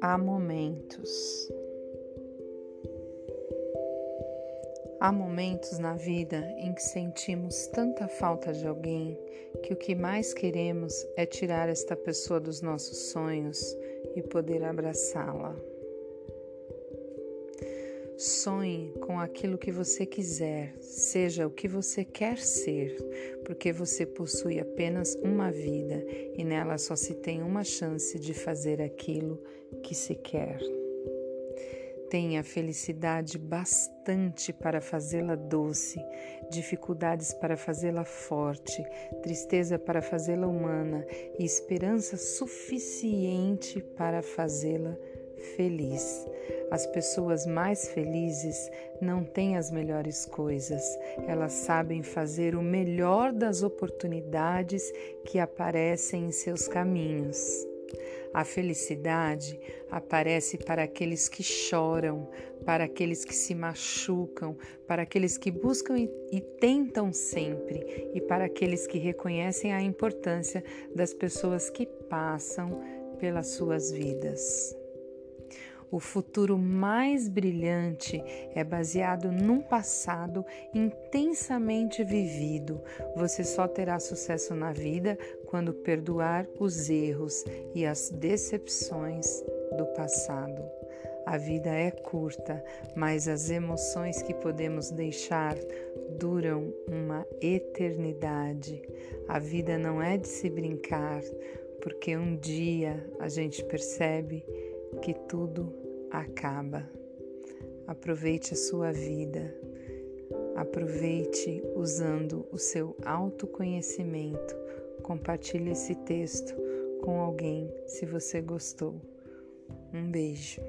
Há momentos. Há momentos na vida em que sentimos tanta falta de alguém que o que mais queremos é tirar esta pessoa dos nossos sonhos e poder abraçá-la. Sonhe com aquilo que você quiser, seja o que você quer ser, porque você possui apenas uma vida e nela só se tem uma chance de fazer aquilo que se quer. Tenha felicidade bastante para fazê-la doce, dificuldades para fazê-la forte, tristeza para fazê-la humana e esperança suficiente para fazê-la feliz. As pessoas mais felizes não têm as melhores coisas, elas sabem fazer o melhor das oportunidades que aparecem em seus caminhos. A felicidade aparece para aqueles que choram, para aqueles que se machucam, para aqueles que buscam e, e, tentam sempre, e para aqueles que reconhecem a importância das pessoas que passam pelas suas vidas. O futuro mais brilhante é baseado num passado intensamente vivido. Você só terá sucesso na vida quando perdoar os erros e as decepções do passado. A vida é curta, mas as emoções que podemos deixar duram uma eternidade. A vida não é de se brincar, porque um dia a gente percebe que tudo acaba. Aproveite a sua vida. Aproveite usando o seu autoconhecimento. Compartilhe esse texto com alguém se você gostou. Um beijo.